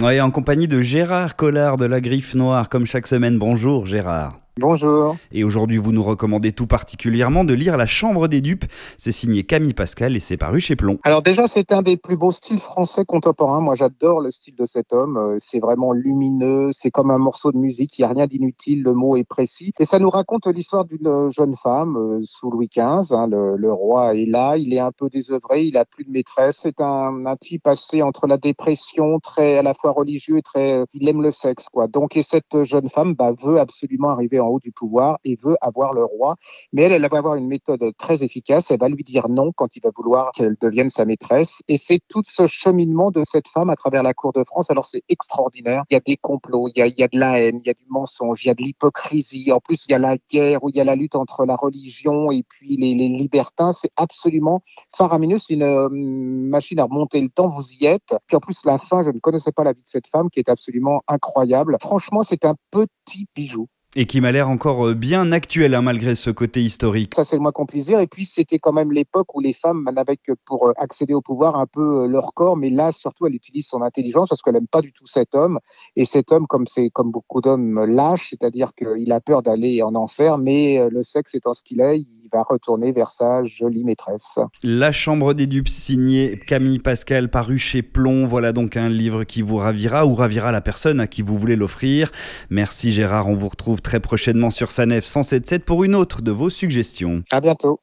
Oui, en compagnie de Gérard Collard de la Griffe Noire, comme chaque semaine. Bonjour Gérard. Bonjour. Et aujourd'hui, vous nous recommandez tout particulièrement de lire La Chambre des Dupes. C'est signé Camille Pascal et c'est paru chez Plomb. Alors déjà, c'est un des plus beaux styles français contemporains. Moi, j'adore le style de cet homme. Euh, c'est vraiment lumineux. C'est comme un morceau de musique. Il n'y a rien d'inutile. Le mot est précis. Et ça nous raconte l'histoire d'une jeune femme euh, sous Louis XV. Hein. le, roi est là. Il est un peu désœuvré. Il a plus de maîtresse. C'est un, un type passé entre la dépression, très à la fois religieux et très. Euh, il aime le sexe, quoi. Donc, et cette jeune femme bah, veut absolument arriver en haut du pouvoir et veut avoir le roi. Mais elle, elle va avoir une méthode très efficace. Elle va lui dire non quand il va vouloir qu'elle devienne sa maîtresse. Et c'est tout ce cheminement de cette femme à travers la cour de France. Alors c'est extraordinaire. Il y a des complots, il y a, de la haine, il y a du mensonge, il y a de l'hypocrisie. En plus, il y a la guerre, où il y a la lutte entre la religion et puis les, les libertins. C'est absolument faramineux. C'est une euh, machine à remonter le temps. Vous y êtes. Puis en plus, la fin, je ne connaissais pas la vie de cette femme qui est absolument incroyable. Franchement, c'est un petit bijou. Et qui m'a l'air encore euh, bien actuel, hein, malgré ce côté historique. Ça, c'est le moins qu'on puisse dire. Et puis, c'était quand même l'époque où les femmes n'avaient que pour euh, accéder au pouvoir un peu euh, leur corps. Mais là, surtout, elle utilise son intelligence parce qu'elle n'aime pas du tout cet homme. Et cet homme, comme c'est comme beaucoup d'hommes, lâche, c'est-à-dire qu'il a peur d'aller en enfer, mais le sexe étant ce qu'il est, va retourner vers sa jolie maîtresse. La Chambre des dupes, signée Camille Pascal, paru chez Plomb. Voilà donc un livre qui vous ravira ou ravira la personne à qui vous voulez l'offrir. Merci Gérard, on vous retrouve très prochainement sur Sanef 177 pour une autre de vos suggestions. À bientôt.